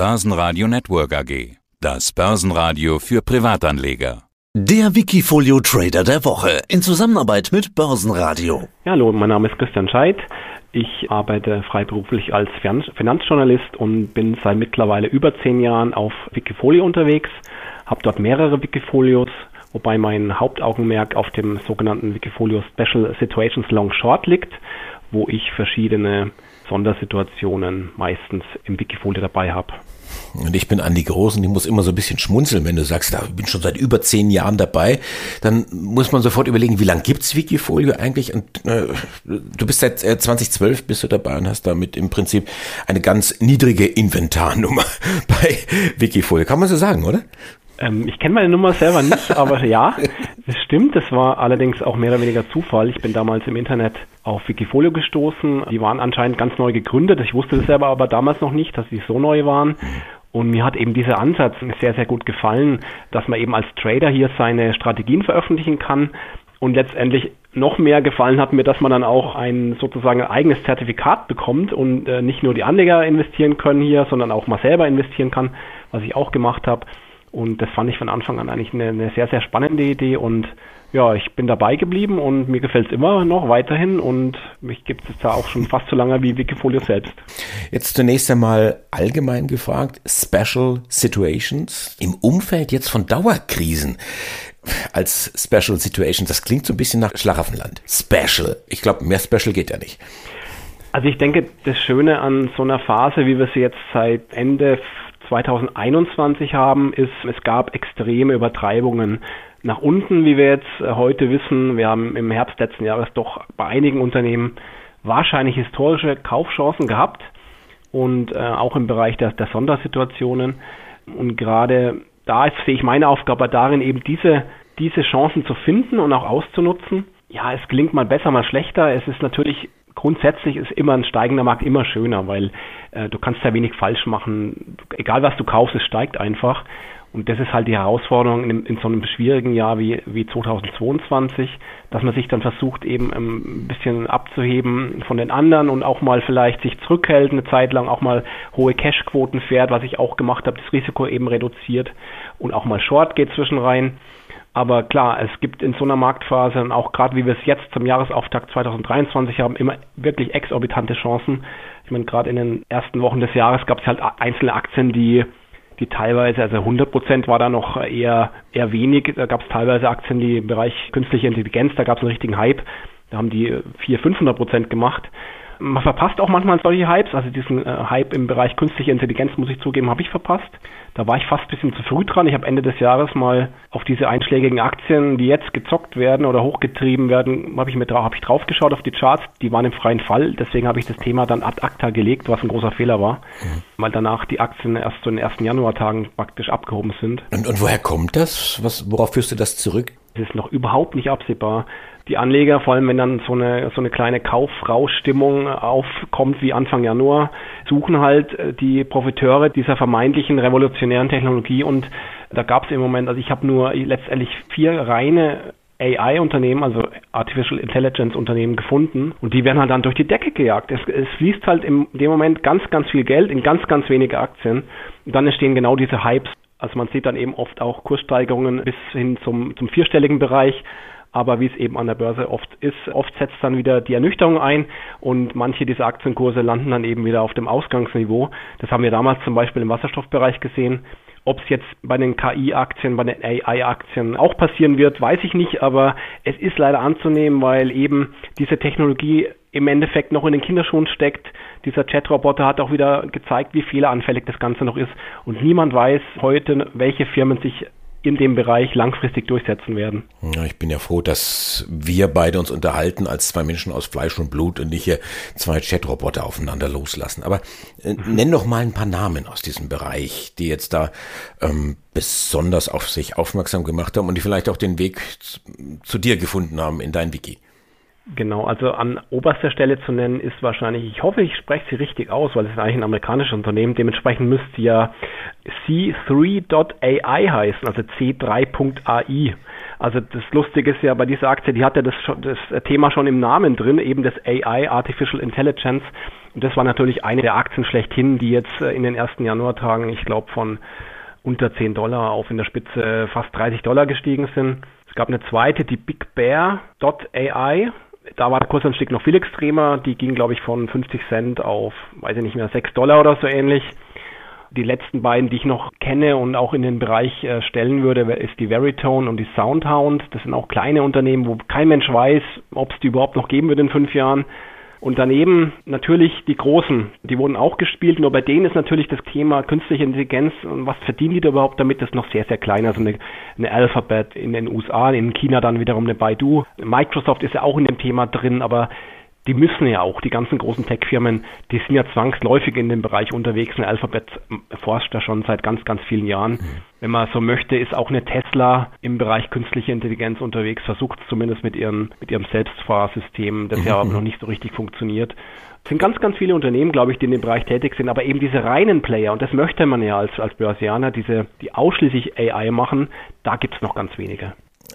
Börsenradio Network AG. Das Börsenradio für Privatanleger. Der Wikifolio Trader der Woche in Zusammenarbeit mit Börsenradio. Ja, hallo, mein Name ist Christian Scheidt. Ich arbeite freiberuflich als Finanzjournalist und bin seit mittlerweile über zehn Jahren auf Wikifolio unterwegs, habe dort mehrere Wikifolios, wobei mein Hauptaugenmerk auf dem sogenannten Wikifolio Special Situations Long Short liegt, wo ich verschiedene Sondersituationen meistens im Wikifolio dabei habe. Und ich bin Andi Groß und ich muss immer so ein bisschen schmunzeln, wenn du sagst, ich bin schon seit über zehn Jahren dabei. Dann muss man sofort überlegen, wie lange gibt's Wikifolio eigentlich? Und äh, du bist seit äh, 2012 bist du dabei und hast damit im Prinzip eine ganz niedrige Inventarnummer bei Wikifolio. Kann man so sagen, oder? Ähm, ich kenne meine Nummer selber nicht, aber ja, das stimmt. Das war allerdings auch mehr oder weniger Zufall. Ich bin damals im Internet auf Wikifolio gestoßen. Die waren anscheinend ganz neu gegründet. Ich wusste das selber aber damals noch nicht, dass sie so neu waren. Und mir hat eben dieser Ansatz sehr, sehr gut gefallen, dass man eben als Trader hier seine Strategien veröffentlichen kann. Und letztendlich noch mehr gefallen hat mir, dass man dann auch ein sozusagen ein eigenes Zertifikat bekommt und äh, nicht nur die Anleger investieren können hier, sondern auch mal selber investieren kann, was ich auch gemacht habe. Und das fand ich von Anfang an eigentlich eine, eine sehr, sehr spannende Idee und ja, ich bin dabei geblieben und mir gefällt es immer noch weiterhin und mich gibt es da auch schon fast so lange wie Wikifolio selbst. Jetzt zunächst einmal allgemein gefragt, Special Situations im Umfeld jetzt von Dauerkrisen als Special Situations, das klingt so ein bisschen nach Schlaraffenland. Special. Ich glaube, mehr Special geht ja nicht. Also ich denke, das Schöne an so einer Phase, wie wir sie jetzt seit Ende 2021 haben, ist, es gab extreme Übertreibungen nach unten, wie wir jetzt äh, heute wissen. Wir haben im Herbst letzten Jahres doch bei einigen Unternehmen wahrscheinlich historische Kaufchancen gehabt und äh, auch im Bereich der, der Sondersituationen. Und gerade da ist, sehe ich meine Aufgabe darin, eben diese, diese Chancen zu finden und auch auszunutzen. Ja, es gelingt mal besser, mal schlechter. Es ist natürlich grundsätzlich ist immer ein steigender Markt immer schöner, weil äh, du kannst ja wenig falsch machen. Egal was du kaufst, es steigt einfach. Und das ist halt die Herausforderung in, in so einem schwierigen Jahr wie, wie 2022, dass man sich dann versucht, eben ähm, ein bisschen abzuheben von den anderen und auch mal vielleicht sich zurückhält, eine Zeit lang auch mal hohe Cashquoten fährt, was ich auch gemacht habe, das Risiko eben reduziert und auch mal Short geht zwischen rein. Aber klar, es gibt in so einer Marktphase und auch gerade wie wir es jetzt zum Jahresauftakt 2023 haben, immer wirklich exorbitante Chancen. Ich meine, gerade in den ersten Wochen des Jahres gab es halt einzelne Aktien, die die teilweise, also 100 Prozent war da noch eher, eher wenig. Da gab es teilweise Aktien, die im Bereich künstliche Intelligenz, da gab es einen richtigen Hype. Da haben die 400, 500 Prozent gemacht man verpasst auch manchmal solche Hypes. Also diesen äh, Hype im Bereich künstliche Intelligenz, muss ich zugeben, habe ich verpasst. Da war ich fast ein bisschen zu früh dran. Ich habe Ende des Jahres mal auf diese einschlägigen Aktien, die jetzt gezockt werden oder hochgetrieben werden, habe ich mir hab ich drauf geschaut auf die Charts. Die waren im freien Fall. Deswegen habe ich das Thema dann ad acta gelegt, was ein großer Fehler war, mhm. weil danach die Aktien erst so in den ersten Januartagen praktisch abgehoben sind. Und, und woher kommt das? Was, worauf führst du das zurück? Es ist noch überhaupt nicht absehbar die Anleger, vor allem wenn dann so eine, so eine kleine Kaufrauschstimmung aufkommt wie Anfang Januar, suchen halt äh, die Profiteure dieser vermeintlichen revolutionären Technologie und da gab es im Moment, also ich habe nur letztendlich vier reine AI-Unternehmen, also Artificial Intelligence Unternehmen gefunden und die werden halt dann durch die Decke gejagt. Es, es fließt halt in dem Moment ganz, ganz viel Geld in ganz, ganz wenige Aktien und dann entstehen genau diese Hypes. Also man sieht dann eben oft auch Kurssteigerungen bis hin zum, zum vierstelligen Bereich aber wie es eben an der Börse oft ist, oft setzt dann wieder die Ernüchterung ein und manche dieser Aktienkurse landen dann eben wieder auf dem Ausgangsniveau. Das haben wir damals zum Beispiel im Wasserstoffbereich gesehen. Ob es jetzt bei den KI-Aktien, bei den AI-Aktien auch passieren wird, weiß ich nicht, aber es ist leider anzunehmen, weil eben diese Technologie im Endeffekt noch in den Kinderschuhen steckt. Dieser Chat-Roboter hat auch wieder gezeigt, wie fehleranfällig das Ganze noch ist. Und niemand weiß heute, welche Firmen sich in dem Bereich langfristig durchsetzen werden. Ja, ich bin ja froh, dass wir beide uns unterhalten als zwei Menschen aus Fleisch und Blut und nicht hier zwei Chatroboter aufeinander loslassen. Aber äh, mhm. nenn doch mal ein paar Namen aus diesem Bereich, die jetzt da ähm, besonders auf sich aufmerksam gemacht haben und die vielleicht auch den Weg zu, zu dir gefunden haben in dein Wiki. Genau, also an oberster Stelle zu nennen ist wahrscheinlich, ich hoffe, ich spreche sie richtig aus, weil es ist eigentlich ein amerikanisches Unternehmen, dementsprechend müsste ja C3.ai heißen, also C3.ai. Also das Lustige ist ja bei dieser Aktie, die hatte das, das Thema schon im Namen drin, eben das AI, Artificial Intelligence. Und das war natürlich eine der Aktien schlechthin, die jetzt äh, in den ersten Januartagen, ich glaube, von unter 10 Dollar auf in der Spitze fast 30 Dollar gestiegen sind. Es gab eine zweite, die Big. Da war der Kursanstieg noch viel extremer. Die ging, glaube ich, von 50 Cent auf, weiß ich nicht mehr, 6 Dollar oder so ähnlich. Die letzten beiden, die ich noch kenne und auch in den Bereich äh, stellen würde, ist die Veritone und die Soundhound. Das sind auch kleine Unternehmen, wo kein Mensch weiß, ob es die überhaupt noch geben wird in fünf Jahren. Und daneben natürlich die Großen, die wurden auch gespielt, nur bei denen ist natürlich das Thema künstliche Intelligenz und was verdienen die da überhaupt damit, das ist noch sehr, sehr klein. Also eine, eine Alphabet in den USA, in China dann wiederum eine Baidu. Microsoft ist ja auch in dem Thema drin, aber die müssen ja auch, die ganzen großen Tech-Firmen, die sind ja zwangsläufig in dem Bereich unterwegs. Eine Alphabet forscht da schon seit ganz, ganz vielen Jahren. Mhm. Wenn man so möchte, ist auch eine Tesla im Bereich künstliche Intelligenz unterwegs, versucht es zumindest mit ihrem, mit ihrem Selbstfahrsystem, das mhm. ja aber noch nicht so richtig funktioniert. Es sind ganz, ganz viele Unternehmen, glaube ich, die in dem Bereich tätig sind, aber eben diese reinen Player, und das möchte man ja als, als Börsianer, diese, die ausschließlich AI machen, da gibt es noch ganz wenige.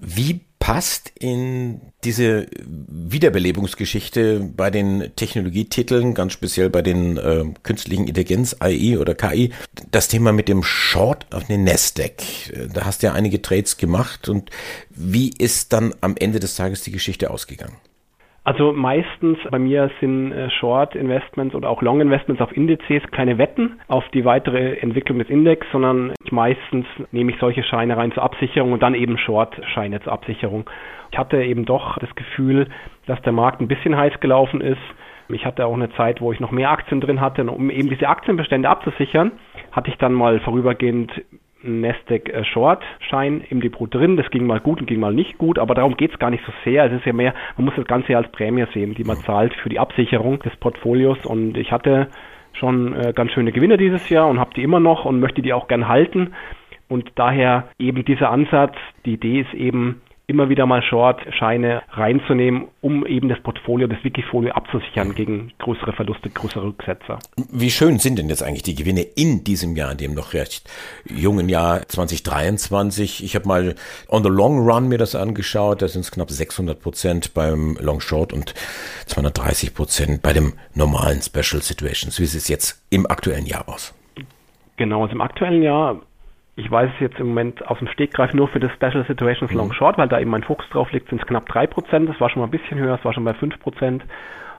Wie passt in diese Wiederbelebungsgeschichte bei den Technologietiteln, ganz speziell bei den äh, künstlichen Intelligenz, AI oder KI, das Thema mit dem Short auf den Nasdaq. Da hast du ja einige Trades gemacht und wie ist dann am Ende des Tages die Geschichte ausgegangen? Also meistens bei mir sind äh, Short Investments oder auch Long Investments auf Indizes keine Wetten auf die weitere Entwicklung des Index, sondern meistens nehme ich solche Scheine rein zur Absicherung und dann eben Short Scheine zur Absicherung. Ich hatte eben doch das Gefühl, dass der Markt ein bisschen heiß gelaufen ist. Ich hatte auch eine Zeit, wo ich noch mehr Aktien drin hatte, um eben diese Aktienbestände abzusichern, hatte ich dann mal vorübergehend Nasdaq äh, Short Schein im Depot drin. Das ging mal gut und ging mal nicht gut, aber darum geht es gar nicht so sehr. Es ist ja mehr, man muss das Ganze ja als Prämie sehen, die man zahlt für die Absicherung des Portfolios. Und ich hatte schon äh, ganz schöne Gewinne dieses Jahr und habe die immer noch und möchte die auch gern halten. Und daher eben dieser Ansatz, die Idee ist eben, immer wieder mal Short-Scheine reinzunehmen, um eben das Portfolio, das Wikifolio abzusichern gegen größere Verluste, größere Rücksetzer. Wie schön sind denn jetzt eigentlich die Gewinne in diesem Jahr, in dem noch recht jungen Jahr 2023? Ich habe mal on the long run mir das angeschaut, da sind es knapp 600 Prozent beim Long Short und 230 Prozent bei dem normalen Special Situations. Wie sieht es jetzt im aktuellen Jahr aus? Genau, also im aktuellen Jahr ich weiß es jetzt im Moment aus dem Stegreif nur für das Special Situations Long mhm. Short, weil da eben mein Fokus drauf liegt, sind es knapp 3%. Das war schon mal ein bisschen höher, das war schon bei 5%.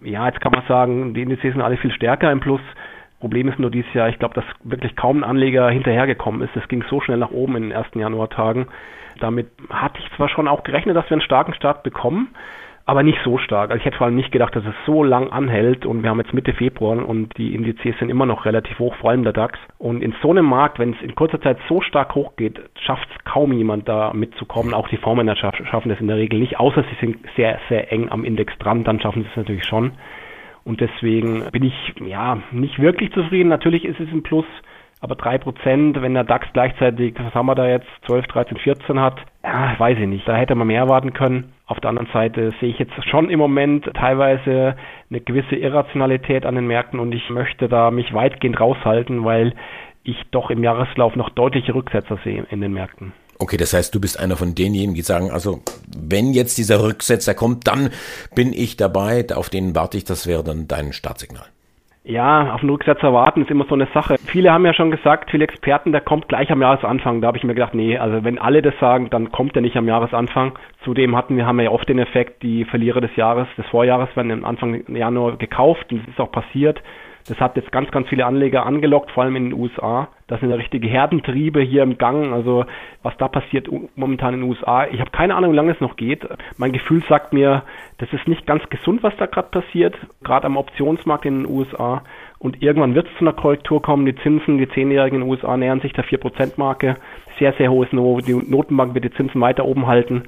Ja, jetzt kann man sagen, die Indizes sind alle viel stärker im Plus. Problem ist nur dieses Jahr, ich glaube, dass wirklich kaum ein Anleger hinterhergekommen ist. Es ging so schnell nach oben in den ersten Januartagen. Damit hatte ich zwar schon auch gerechnet, dass wir einen starken Start bekommen, aber nicht so stark. Also ich hätte vor allem nicht gedacht, dass es so lang anhält und wir haben jetzt Mitte Februar und die Indizes sind immer noch relativ hoch, vor allem der DAX. Und in so einem Markt, wenn es in kurzer Zeit so stark hochgeht, schafft es kaum jemand da mitzukommen. Auch die Fondsmänner schaffen das in der Regel nicht, außer sie sind sehr, sehr eng am Index dran, dann schaffen sie es natürlich schon. Und deswegen bin ich ja nicht wirklich zufrieden. Natürlich ist es ein Plus, aber drei Prozent, wenn der DAX gleichzeitig, was haben wir da jetzt, 12, 13, 14 hat, ja, weiß ich nicht. Da hätte man mehr erwarten können. Auf der anderen Seite sehe ich jetzt schon im Moment teilweise eine gewisse Irrationalität an den Märkten und ich möchte da mich weitgehend raushalten, weil ich doch im Jahreslauf noch deutliche Rücksetzer sehe in den Märkten. Okay, das heißt, du bist einer von denjenigen, die sagen, also wenn jetzt dieser Rücksetzer kommt, dann bin ich dabei, auf den warte ich, das wäre dann dein Startsignal. Ja, auf den Rücksetzer warten ist immer so eine Sache. Viele haben ja schon gesagt, viele Experten, der kommt gleich am Jahresanfang. Da habe ich mir gedacht, nee, also wenn alle das sagen, dann kommt er nicht am Jahresanfang. Zudem hatten wir, haben wir ja oft den Effekt, die Verlierer des Jahres, des Vorjahres werden am Anfang Januar gekauft und das ist auch passiert. Das hat jetzt ganz, ganz viele Anleger angelockt, vor allem in den USA. Das sind richtige Herdentriebe hier im Gang. Also was da passiert momentan in den USA. Ich habe keine Ahnung, wie lange es noch geht. Mein Gefühl sagt mir, das ist nicht ganz gesund, was da gerade passiert, gerade am Optionsmarkt in den USA. Und irgendwann wird es zu einer Korrektur kommen. Die Zinsen, die Zehnjährigen in den USA nähern sich der 4%-Marke. Sehr, sehr hohes Niveau. Die Notenbank wird die Zinsen weiter oben halten.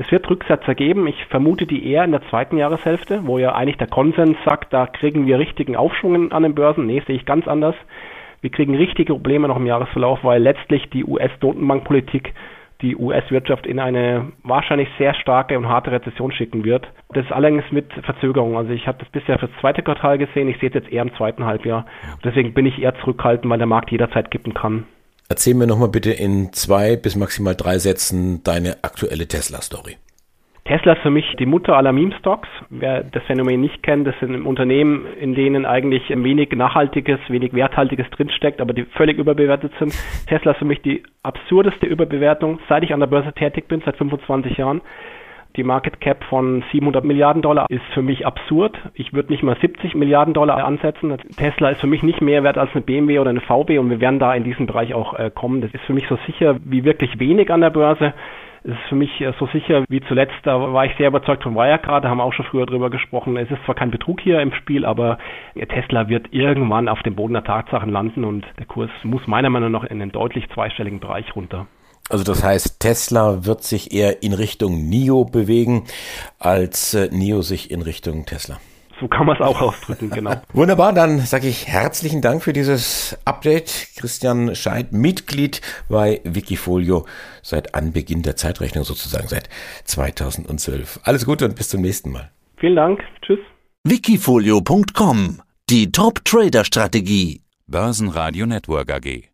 Es wird Rücksetzer geben. Ich vermute die eher in der zweiten Jahreshälfte, wo ja eigentlich der Konsens sagt, da kriegen wir richtigen Aufschwung an den Börsen. Nee, sehe ich ganz anders. Wir kriegen richtige Probleme noch im Jahresverlauf, weil letztlich die US-Notenbankpolitik die US-Wirtschaft in eine wahrscheinlich sehr starke und harte Rezession schicken wird. Das ist allerdings mit Verzögerung. Also ich habe das bisher fürs zweite Quartal gesehen, ich sehe es jetzt eher im zweiten Halbjahr. Deswegen bin ich eher zurückhaltend, weil der Markt jederzeit kippen kann. Erzähl mir nochmal bitte in zwei bis maximal drei Sätzen deine aktuelle Tesla-Story. Tesla ist für mich die Mutter aller Meme-Stocks. Wer das Phänomen nicht kennt, das sind Unternehmen, in denen eigentlich wenig Nachhaltiges, wenig Werthaltiges drinsteckt, aber die völlig überbewertet sind. Tesla ist für mich die absurdeste Überbewertung, seit ich an der Börse tätig bin, seit 25 Jahren. Die Market Cap von 700 Milliarden Dollar ist für mich absurd. Ich würde nicht mal 70 Milliarden Dollar ansetzen. Tesla ist für mich nicht mehr wert als eine BMW oder eine VW und wir werden da in diesen Bereich auch äh, kommen. Das ist für mich so sicher wie wirklich wenig an der Börse. Es ist für mich äh, so sicher wie zuletzt, da war ich sehr überzeugt von Wirecard, da haben wir auch schon früher drüber gesprochen. Es ist zwar kein Betrug hier im Spiel, aber Tesla wird irgendwann auf dem Boden der Tatsachen landen und der Kurs muss meiner Meinung nach in einen deutlich zweistelligen Bereich runter. Also das heißt, Tesla wird sich eher in Richtung NIO bewegen, als äh, NIO sich in Richtung Tesla. So kann man es auch ausdrücken, genau. Wunderbar, dann sage ich herzlichen Dank für dieses Update. Christian Scheid, Mitglied bei Wikifolio seit Anbeginn der Zeitrechnung sozusagen, seit 2012. Alles Gute und bis zum nächsten Mal. Vielen Dank. Tschüss. Wikifolio.com Die Top-Trader-Strategie. Börsenradio Network AG.